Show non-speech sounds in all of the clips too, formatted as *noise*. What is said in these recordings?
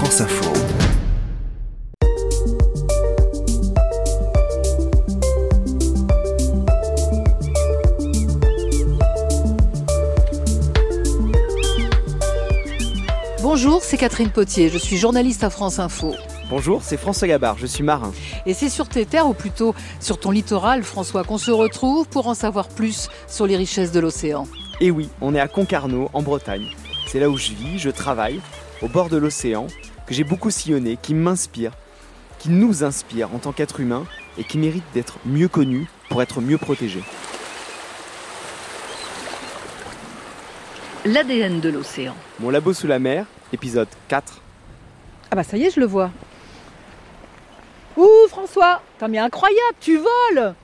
France Info. Bonjour, c'est Catherine Potier, je suis journaliste à France Info. Bonjour, c'est François Gabard, je suis marin. Et c'est sur tes terres, ou plutôt sur ton littoral, François, qu'on se retrouve pour en savoir plus sur les richesses de l'océan. Et oui, on est à Concarneau, en Bretagne. C'est là où je vis, je travaille, au bord de l'océan, que j'ai beaucoup sillonné, qui m'inspire, qui nous inspire en tant qu'être humain et qui mérite d'être mieux connu pour être mieux protégé. L'ADN de l'océan. Mon labo sous la mer, épisode 4. Ah bah ça y est, je le vois. Ouh François, Putain, mais incroyable, tu voles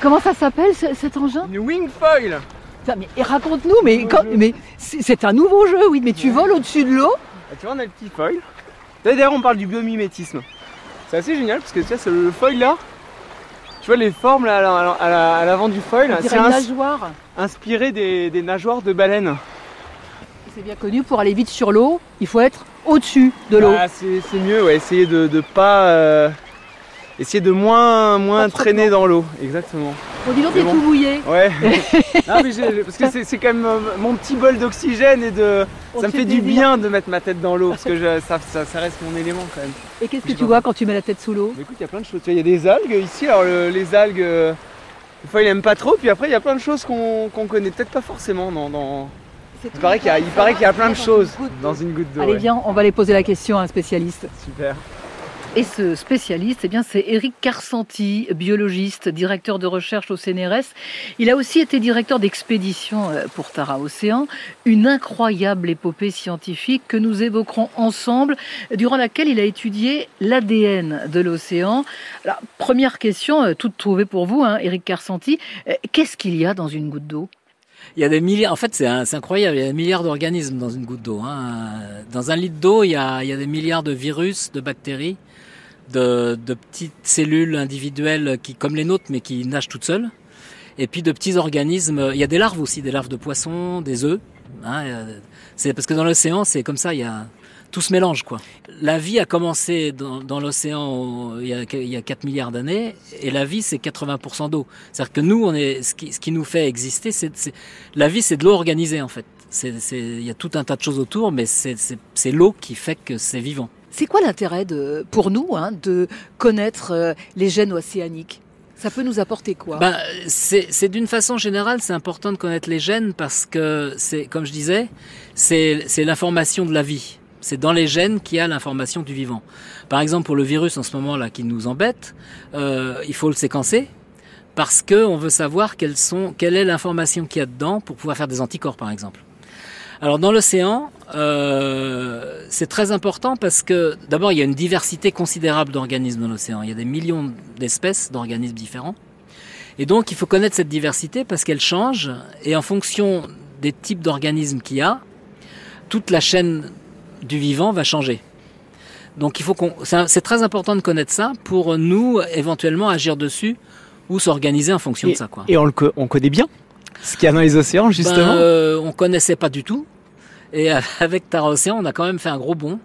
Comment ça s'appelle ce- cet engin? Une wingfoil Putain, mais et raconte-nous, mais, quand- mais c'est un nouveau jeu, oui, mais tu voles au-dessus de l'eau Ah, Tu vois, on a le petit foil. D'ailleurs, on parle du biomimétisme. C'est assez génial parce que tu vois, c'est le foil là. Tu vois les formes là, à la- à la- à l'avant du foil, c'est ins- nageoire. inspiré des, des nageoires de baleines. C'est bien connu, pour aller vite sur l'eau, il faut être au-dessus de l'eau. Ah, c'est mieux, ouais, essayer de, de pas. euh, essayer de moins, moins traîner dans l'eau, exactement. On dit donc t'es bon. tout mouillé. Ouais. *laughs* non, mais parce que c'est- quand même euh, mon petit bol d'oxygène et de. On ça me fait du bien de mettre ma tête dans l'eau parce que je- ça, ça, ça reste mon élément quand même. Et qu'est-ce que tu vois quand tu mets la tête sous l'eau? Écoute, il y a plein de choses. Il y a des algues ici. Alors, le- les algues, euh, des fois, il aime pas trop. Puis après, il y a plein de choses qu'on connaît peut-être pas forcément. Dans, dans- Il paraît qu'il y, y a plein de choses dans une goutte d'eau. Allez, viens, on va aller poser la question à un spécialiste. Super. Et ce spécialiste, eh bien, c'est Éric Carsanti, biologiste, directeur de recherche au CNRS. Il a aussi été directeur d'expédition euh, pour Tara Océan, une incroyable épopée scientifique que nous évoquerons ensemble, durant laquelle il a étudié l'ADN de l'océan. Première question, euh, toute trouvée pour vous, hein, Éric Carsanti, euh, qu'est-ce qu'il y a dans une goutte d'eau? Il y a des milliards, en fait c'est incroyable, il y a des milliards d'organismes dans une goutte d'eau. hein. Dans un litre d'eau, il y a des milliards de virus, de bactéries, de, de petites cellules individuelles qui, comme les nôtres, mais qui nagent toutes seules. Et puis de petits organismes, il y a des larves aussi, des larves de poissons, des œufs. hein. Euh, C'est parce que dans l'océan, c'est comme ça, il y a tout se mélange quoi. La vie a commencé dans, dans l'océan euh, il y a, il y a 4 milliards d'années et la vie c'est 80% d'eau. C'est-à-dire que nous on est ce qui, ce qui nous fait exister c'est la vie c'est de l'eau organisée en fait. Il y a tout un tas de choses autour mais c'est l'eau qui fait que c'est vivant. C'est quoi l'intérêt pour nous hein, de connaître euh, les gènes océaniques? Ça peut nous apporter quoi? Ben, c'est d'une façon générale, c'est important de connaître les gènes parce que c'est, comme je disais, c'est l'information de la vie. C'est dans les gènes qu'il y a l'information du vivant. Par exemple, pour le virus en ce moment là qui nous embête, euh, il faut le séquencer parce que on veut savoir quelle est l'information qu'il y a dedans pour pouvoir faire des anticorps, par exemple. Alors dans l'océan, euh, c'est très important parce que d'abord il y a une diversité considérable d'organismes dans l'océan. Il y a des millions d'espèces d'organismes différents. Et donc il faut connaître cette diversité parce qu'elle change et en fonction des types d'organismes qu'il y a, toute la chaîne du vivant va changer. Donc il faut qu'on, c'est très important de connaître ça pour nous éventuellement agir dessus ou s'organiser en fonction de ça, quoi. Et on, le on connaît bien ce qu'il y a dans les océans, justement. Ben, euh, on connaissait pas du tout. Et *laughs* avec Tara Océan, on a quand même fait un gros bond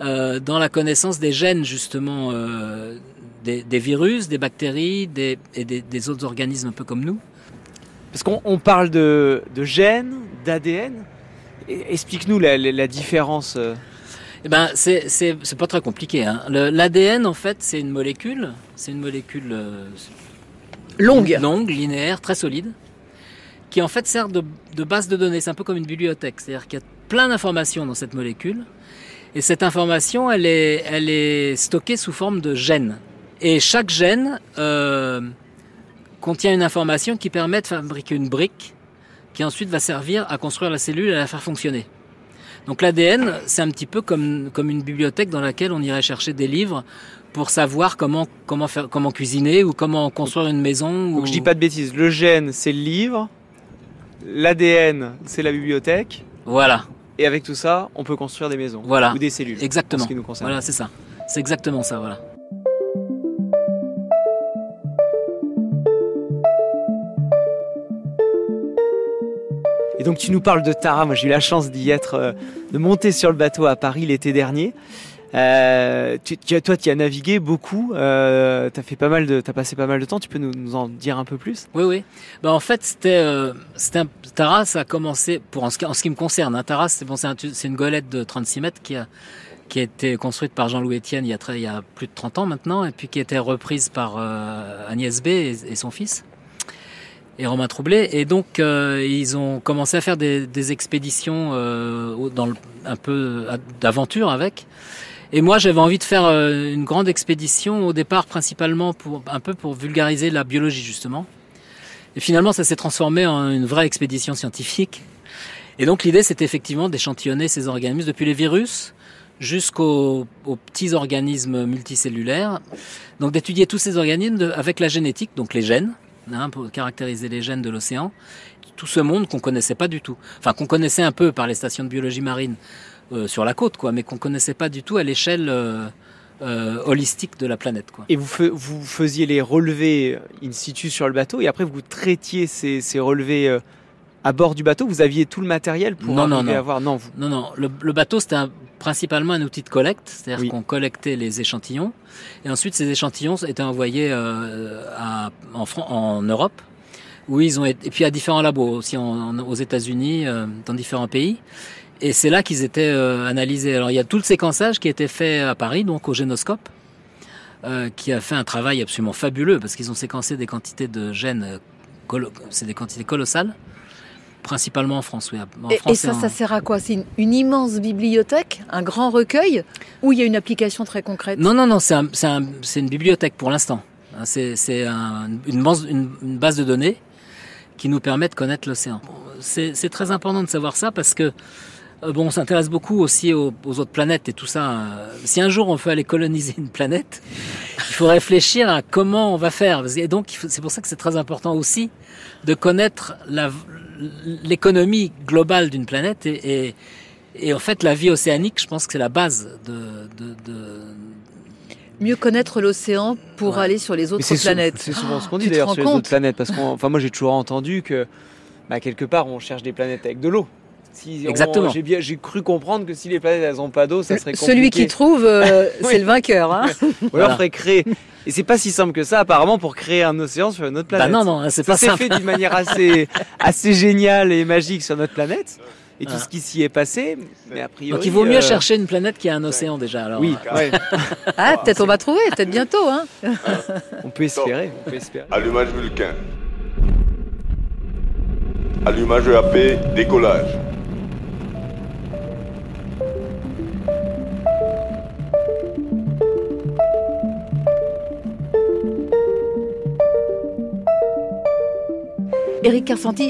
euh, dans la connaissance des gènes, justement, euh, des, des virus, des bactéries des, et des, des autres organismes un peu comme nous. Parce qu'on on parle de, de gènes, d'ADN. Et- Explique-nous la, la- la différence. euh. Eh ben, c'est pas très compliqué. Hein. L'ADN, en fait, c'est une molécule. C'est une molécule euh, Longue. longue, linéaire, très solide, qui en fait sert de, de base de données. C'est un peu comme une bibliothèque. C'est-à-dire qu'il y a plein d'informations dans cette molécule. Et cette information, elle est, elle est stockée sous forme de gènes. Et chaque gène euh, contient une information qui permet de fabriquer une brique qui ensuite va servir à construire la cellule et à la faire fonctionner. Donc l'ADN, c'est un petit peu comme, comme une bibliothèque dans laquelle on irait chercher des livres pour savoir comment, comment, faire, comment cuisiner ou comment construire une maison. Donc ou... je dis pas de bêtises. Le gène, c'est le livre. L'ADN, c'est la bibliothèque. Voilà, Et avec tout ça, on peut construire des maisons. Voilà. Ou des cellules. en exactement. ce qui nous concerne. Voilà, c'est ça. C'est exactement ça, voilà. Et donc tu nous parles de Tara, moi j'ai eu la chance d'y être, euh, de monter sur le bateau à Paris l'été dernier. Euh, tu, tu, toi, tu as navigué beaucoup. Euh, t'as fait pas mal de, t'as passé pas mal de temps. Tu peux nous, nous en dire un peu plus? Oui, oui. Bah en fait, c'était, euh, c'était un, Tara, ça a commencé pour en ce, en ce qui me concerne. Hein, Tara, c'est bon, un, une golette de 36 mètres qui a qui a été construite par Jean-Louis Etienne il y, a très, il y a plus de 30 ans maintenant, et puis qui a été reprise par euh, Agnès B et, et, son fils, et Romain Troublé. Et donc, euh, ils ont commencé à faire des, des expéditions euh, dans le, un peu d'aventure avec. Et moi, j'avais envie de faire euh, une grande expédition au départ, principalement pour un peu pour vulgariser la biologie justement. Et finalement, ça s'est transformé en une vraie expédition scientifique. Et donc, l'idée, c'était effectivement d'échantillonner ces organismes depuis les virus jusqu'aux petits organismes multicellulaires. Donc, d'étudier tous ces organismes avec la génétique, donc les gènes, hein, pour caractériser les gènes de l'océan. Tout ce monde qu'on connaissait pas du tout. Enfin, qu'on connaissait un peu par les stations de biologie marine euh, sur la côte, quoi, mais qu'on connaissait pas du tout à l'échelle euh, euh, holistique de la planète. Quoi. Et vous, fe vous faisiez les relevés in situ sur le bateau, et après vous traitiez ces, ces relevés à bord du bateau? Vous aviez tout le matériel pour non, non, non. avoir non vous... non non le, le bateau c'était principalement un outil de collecte, c'est-à-dire oui. qu'on collectait les échantillons et ensuite ces échantillons étaient envoyés à, en, en Europe ils ont été, et puis à différents labos aussi en, en, aux États-Unis, euh, dans différents pays. Et c'est là qu'ils étaient euh, analysés. Alors il y a tout le séquençage qui a été fait à Paris, donc au génoscope, euh, qui a fait un travail absolument fabuleux parce qu'ils ont séquencé des quantités de gènes, c'est des quantités colossales, principalement en France. Oui, en et, France et ça, en... ça sert à quoi? C'est une, une, immense bibliothèque, un grand recueil, où il y a une application très concrète? Non, non, non, c'est un, un, une bibliothèque pour l'instant. C'est base, une, une base de données qui nous permet de connaître l'océan. C'est très important de savoir ça parce que euh, bon, on s'intéresse beaucoup aussi aux, aux, autres planètes et tout ça. Si un jour on veut aller coloniser une planète, il faut réfléchir à comment on va faire. Et donc, c'est pour ça que c'est très important aussi de connaître l'économie globale d'une planète et, et, et, en fait, la vie océanique, je pense que c'est la base de, de, de mieux connaître l'océan pour ouais. aller sur les autres planètes. C'est souvent ce qu'on dit d'ailleurs sur les autres planètes, parce que enfin moi j'ai toujours entendu que bah, quelque part on cherche des planètes avec de l'eau. Si Exactement. J'ai cru comprendre que si les planètes elles ont pas d'eau, ça serait compliqué. Celui qui trouve, euh, *laughs* oui. c'est le vainqueur. Hein *laughs* Ou alors faudrait créer. Et c'est pas si simple que ça apparemment pour créer un océan sur une autre planète. Bah non non, c'est pas ça. C'est fait d'une manière assez *laughs* assez géniale et magique sur notre planète et tout ah. ce qui s'y est passé. Mais a priori, Donc il vaut mieux euh... chercher une planète qui a un océan déjà. Alors. Oui. Ouais. ah, peut-être on va trouver, peut-être bientôt. Hein. on peut espérer. On peut espérer. Allumage Vulcain. Allumage EAP, décollage.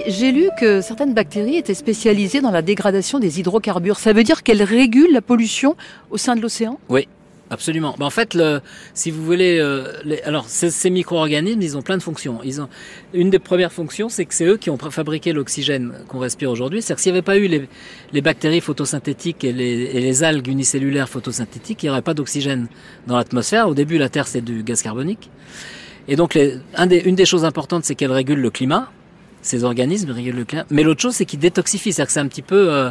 J'ai lu que certaines bactéries étaient spécialisées dans la dégradation des hydrocarbures. Ça veut dire qu'elles régulent la pollution au sein de l'océan? Oui. Absolument. Ben en fait, si vous voulez, euh, alors ces, micro-organismes, ils ont plein de fonctions. Une des premières fonctions, c'est que c'est eux qui ont fabriqué l'oxygène qu'on respire aujourd'hui. C'est-à-dire que s'il n'y avait pas eu les, bactéries photosynthétiques et les, algues unicellulaires photosynthétiques, il n'y aurait pas d'oxygène dans l'atmosphère. Au début, la Terre c'est du gaz carbonique. Et donc, une des choses importantes, c'est qu'elle régule le climat ces organismes. Mais l'autre chose, c'est qu'ils détoxifient. C'est-à-dire que c'est un petit peu euh,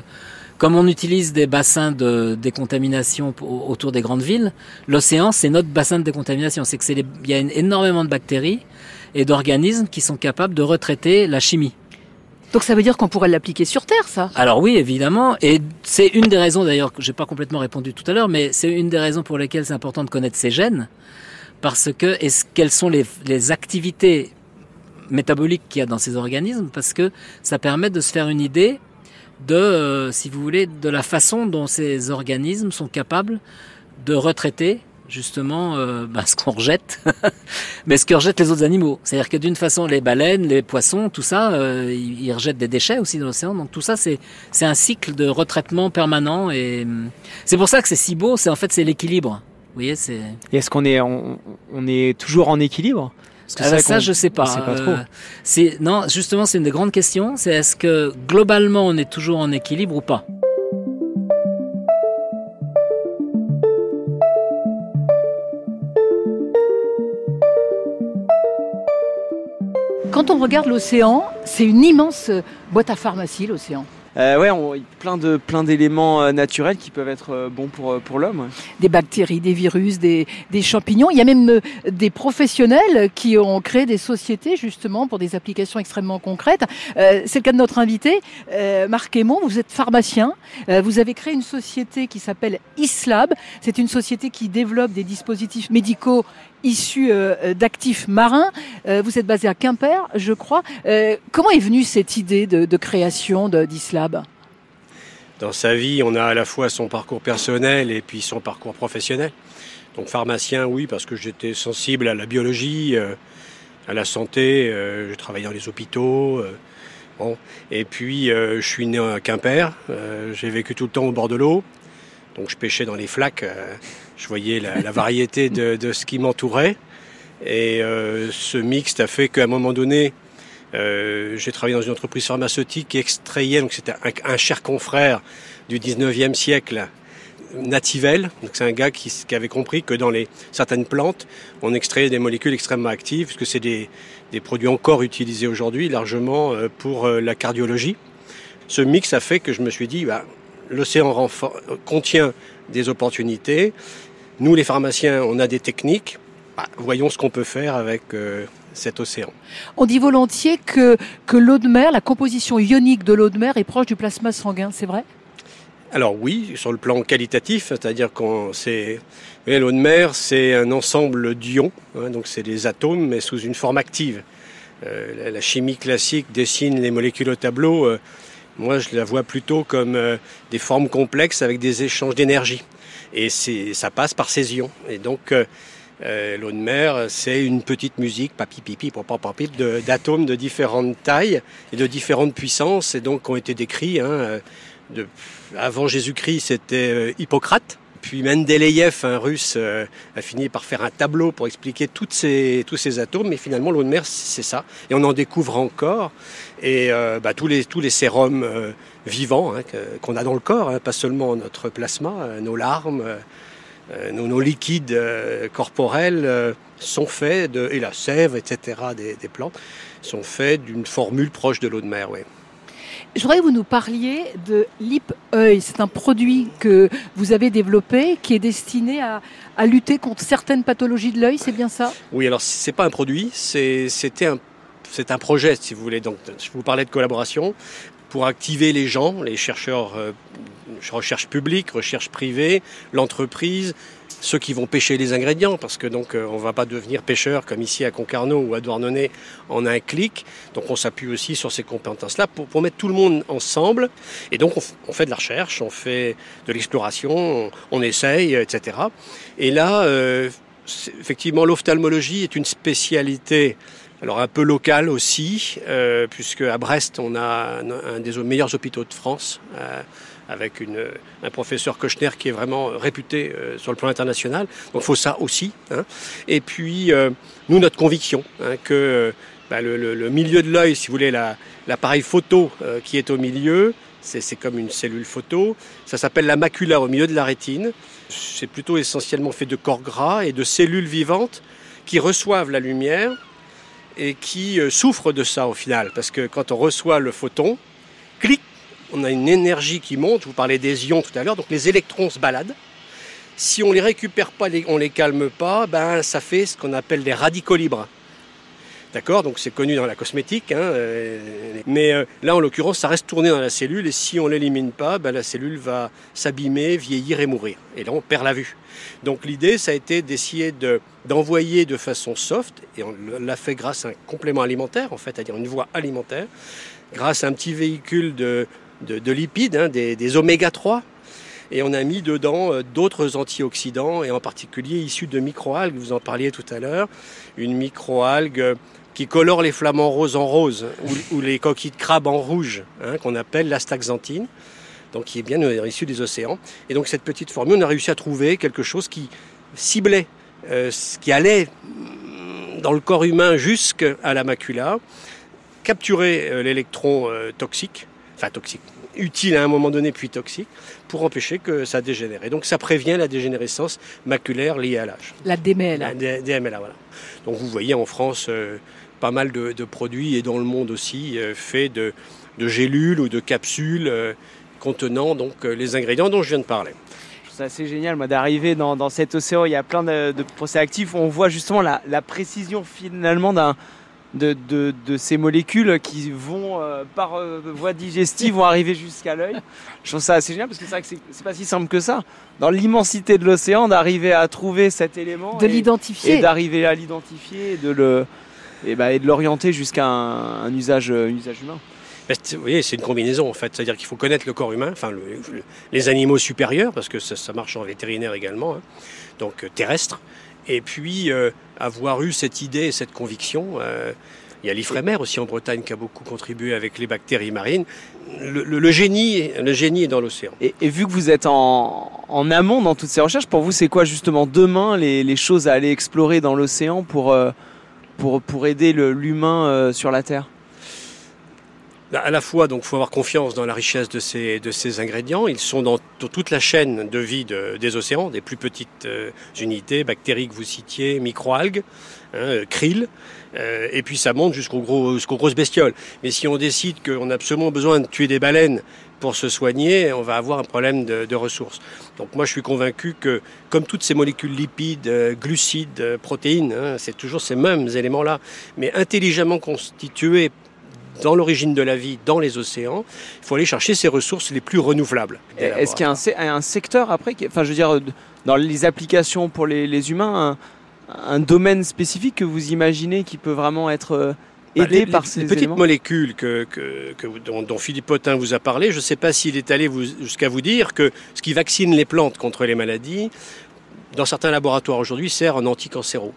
comme on utilise des bassins de décontamination autour des grandes villes. L'océan, c'est notre bassin de décontamination. C'est que c'est il y a énormément de bactéries et d'organismes qui sont capables de retraiter la chimie. Donc ça veut dire qu'on pourrait l'appliquer sur Terre, ça? Alors oui, évidemment. Et c'est une des raisons, d'ailleurs, que j'ai pas complètement répondu tout à l'heure, mais c'est une des raisons pour lesquelles c'est important de connaître ces gènes, parce que est-ce quelles sont les, les activités métabolique qu'il y a dans ces organismes parce que ça permet de se faire une idée de, euh, si vous voulez, de la façon dont ces organismes sont capables de retraiter justement euh, *laughs* bah, ce qu'on rejette, *laughs* mais ce que rejettent les autres animaux. C'est-à-dire que d'une façon, les baleines, les poissons, tout ça, euh, ils rejettent des déchets aussi dans l'océan. Donc tout ça, c'est c'est un cycle de retraitement permanent et c'est pour ça que c'est si beau. C'est en fait c'est l'équilibre. Vous voyez, c'est. Est-ce qu'on est on est toujours en équilibre? Parce que ah, ça, je sais pas. pas trop. Euh, c'est non, justement, c'est une des grandes questions. C'est est-ce que globalement on est toujours en équilibre ou pas? Quand on regarde l'océan, c'est une immense boîte à pharmacie, l'océan. Euh, ouais, plein de plein d'éléments euh, naturels qui peuvent être euh, bons pour pour l'homme. Des bactéries, des virus, des, des, champignons. Il y a même des professionnels qui ont créé des sociétés justement pour des applications extrêmement concrètes. c'est le cas de notre invité, Marc Aymon. Vous êtes pharmacien. vous avez créé une société qui s'appelle Islab. C'est une société qui développe des dispositifs médicaux issus d'actifs marins. vous êtes basé à Quimper, je crois. comment est venue cette idée de, création d'Islab? Dans sa vie, on a à la fois son parcours personnel et puis son parcours professionnel. Donc pharmacien, oui, parce que j'étais sensible à la biologie, euh, à la santé. Euh, je travaillais dans les hôpitaux. Euh, bon. Et puis, je suis né à Quimper. J'ai vécu tout le temps au bord de l'eau. Donc, je pêchais dans les flaques. Je voyais la, variété de, de, ce qui m'entourait. Et ce mixte a fait qu'à un moment donné, euh, j'ai travaillé dans une entreprise pharmaceutique qui extrayait, donc c'était un, cher confrère du 19e siècle, Nativelle. Donc c'est un gars qui, qui, avait compris que dans les, certaines plantes, on extrayait des molécules extrêmement actives, puisque c'est des, des, produits encore utilisés aujourd'hui largement euh, pour euh, la cardiologie. Ce mix a fait que je me suis dit, bah, l'océan contient des opportunités. Nous, les pharmaciens, on a des techniques. Bah, voyons ce qu'on peut faire avec cet océan. On dit volontiers que, que l'eau de mer, la composition ionique de l'eau de mer est proche du plasma sanguin, c'est vrai? Alors oui, sur le plan qualitatif, c'est-à-dire qu'on c'est l'eau de mer, c'est un ensemble d'ions, hein, donc c'est des atomes mais sous une forme active. Euh, la, chimie classique dessine les molécules au tableau. Euh, moi, je la vois plutôt comme euh, des formes complexes avec des échanges d'énergie. Et ça passe par ces ions. Et donc euh, l'eau de mer, c'est une petite musique, papi pipi, papi, d'atomes de, différentes tailles et de différentes puissances, et donc ont été décrits. Hein, euh, de, avant Jésus-Christ, c'était euh, Hippocrate. Puis Mendeleïev, un russe, a fini par faire un tableau pour expliquer tous ces atomes. Mais finalement, l'eau de mer, c'est ça. Et on en découvre encore. Et bah, tous, les, sérums vivants hein, qu'on a dans le corps, hein, pas seulement notre plasma, nos larmes, euh, nos, liquides euh, corporels euh, sont faits de, et la sève, etc., des, plantes, sont faits d'une formule proche de l'eau de mer. Oui. Je voudrais que vous nous parliez de Lip. C'est un produit que vous avez développé qui est destiné à, lutter contre certaines pathologies de l'œil, c'est bien ça? Oui, alors c'est pas un produit, c'était un, c'est un projet, si vous voulez. Donc, je vous parlais de collaboration pour activer les gens, les chercheurs recherche publique, recherche privée, l'entreprise, ceux qui vont pêcher les ingrédients, parce que donc euh, on va pas devenir pêcheur comme ici à Concarneau ou à Douarnenez en un clic. Donc on s'appuie aussi sur ces compétences-là pour, mettre tout le monde ensemble. Et donc on, fait de la recherche, on fait de l'exploration, on, essaye, etc. Et là, euh, effectivement, l'ophtalmologie est une spécialité alors un peu locale aussi, euh, puisque à Brest, on a un, des meilleurs hôpitaux de France, euh, avec un professeur Kochner qui est vraiment réputé euh, sur le plan international. Donc il faut ça aussi. Hein. Et puis, euh, nous, notre conviction hein, que bah, le, milieu de l'œil, si vous voulez, l'appareil photo euh, qui est au milieu, c'est comme une cellule photo. Ça s'appelle la macula au milieu de la rétine. C'est plutôt essentiellement fait de corps gras et de cellules vivantes qui reçoivent la lumière et qui souffrent de ça au final. Parce que quand on reçoit le photon, clic, on a une énergie qui monte, vous parlez des ions tout à l'heure, donc les électrons se baladent. Si on les récupère pas, on les calme pas, ben ça fait ce qu'on appelle des radicaux libres. D'accord? Donc c'est connu dans la cosmétique. Hein, euh, mais euh, là, en l'occurrence, ça reste tourné dans la cellule et si on ne l'élimine pas, ben, la cellule va s'abîmer, vieillir et mourir. Et là, on perd la vue. Donc l'idée, ça a été d'essayer d'envoyer de façon soft, et on l'a fait grâce à un complément alimentaire, en fait, c'est-à-dire une voie alimentaire, grâce à un petit véhicule de, de, lipides, hein, des, oméga 3. Et on a mis dedans euh, d'autres antioxydants, et en particulier issus de microalgues, vous en parliez tout à l'heure, une microalgue qui colore les flamants roses en rose, ou, les coquilles de crabe en rouge, hein, qu'on appelle l'astaxanthine, donc qui est bien issue des océans. Et donc cette petite formule, on a réussi à trouver quelque chose qui ciblait, euh, qui allait dans le corps humain jusqu'à la macula, capturer euh, l'électron toxique, enfin toxique, utile à un moment donné puis toxique, pour empêcher que ça dégénère. Et donc ça prévient la dégénérescence maculaire liée à l'âge. La DMLA. La DMLA, voilà. Donc vous voyez en France, euh, pas mal de, produits et dans le monde aussi fait de, de, gélules ou de capsules contenant donc les ingrédients dont je viens de parler c'est assez génial moi d'arriver dans, cet océan. Il y a plein de, procès actifs. On voit justement la, précision finalement d'un, de, ces molécules qui vont euh, par euh, voie digestive vont arriver jusqu'à l'œil. Je trouve ça assez génial parce que c'est vrai que c'est, pas si simple que ça. Dans l'immensité de l'océan, d'arriver à trouver cet élément, de l'identifier, et d'arriver à l'identifier, et de le et, bah, et de l'orienter jusqu'à un, usage, un usage humain. Vous voyez, c'est une combinaison en fait. C'est-à-dire qu'il faut connaître le corps humain, enfin les animaux supérieurs, parce que ça, marche en vétérinaire également, hein. donc euh, terrestre. Et puis euh, avoir eu cette idée et cette conviction. Euh, il y a l'Ifremer aussi en Bretagne qui a beaucoup contribué avec les bactéries marines. Le, génie, le génie est dans l'océan. Et, vu que vous êtes en, amont dans toutes ces recherches, pour vous, c'est quoi justement demain les, choses à aller explorer dans l'océan pour, pour, pour aider l'humain sur la Terre? À la fois, donc, faut avoir confiance dans la richesse de ces, de ces ingrédients. Ils sont dans, toute la chaîne de vie des océans, des plus petites euh, unités, bactéries que vous citiez, microalgues, hein, krill, euh, et puis ça monte jusqu'aux gros, grosses bestioles. Mais si on décide qu'on a absolument besoin de tuer des baleines pour se soigner, on va avoir un problème de, ressources. Donc moi je suis convaincu que comme toutes ces molécules lipides, euh, glucides, protéines, hein, c'est toujours ces mêmes éléments-là, mais intelligemment constitués dans l'origine de la vie dans les océans, il faut aller chercher ces ressources les plus renouvelables. Est-ce qu'il y a un, secteur après, enfin je veux dire, dans les applications pour les, humains, un, domaine spécifique que vous imaginez qui peut vraiment être euh, bah, aidé par ces les petites molécules que, que, dont, Philippe Potin vous a parlé, je ne sais pas s'il est allé jusqu'à vous dire que ce qui vaccine les plantes contre les maladies, dans certains laboratoires aujourd'hui, sert en anticancéraux.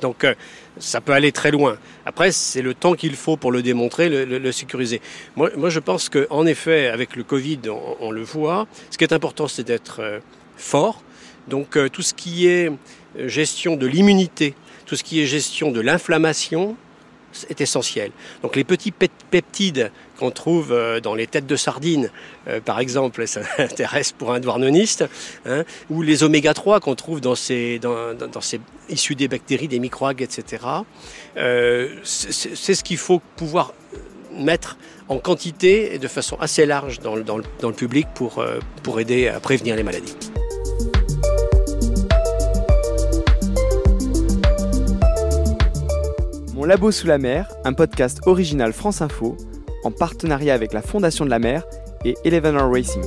Donc euh, ça peut aller très loin. Après, c'est le temps qu'il faut pour le démontrer, le, sécuriser. Moi, moi, je pense qu'en effet, avec le Covid, on, le voit. Ce qui est important, c'est d'être euh, fort. Donc euh, tout ce qui est gestion de l'immunité, tout ce qui est gestion de l'inflammation, est essentiel. Donc les petits peptides qu'on trouve euh, dans les têtes de sardines, euh, par exemple, *laughs* ça intéresse pour un douarneniste, hein, ou les oméga 3 qu'on trouve dans ces, dans, ces issus des bactéries, des microalgues, etc. Euh, c'est ce qu'il faut pouvoir mettre en quantité et de façon assez large dans le public pour, pour aider à prévenir les maladies. Labo sous la mer, un podcast original France Info, en partenariat avec la Fondation de la mer et Eleven Racing.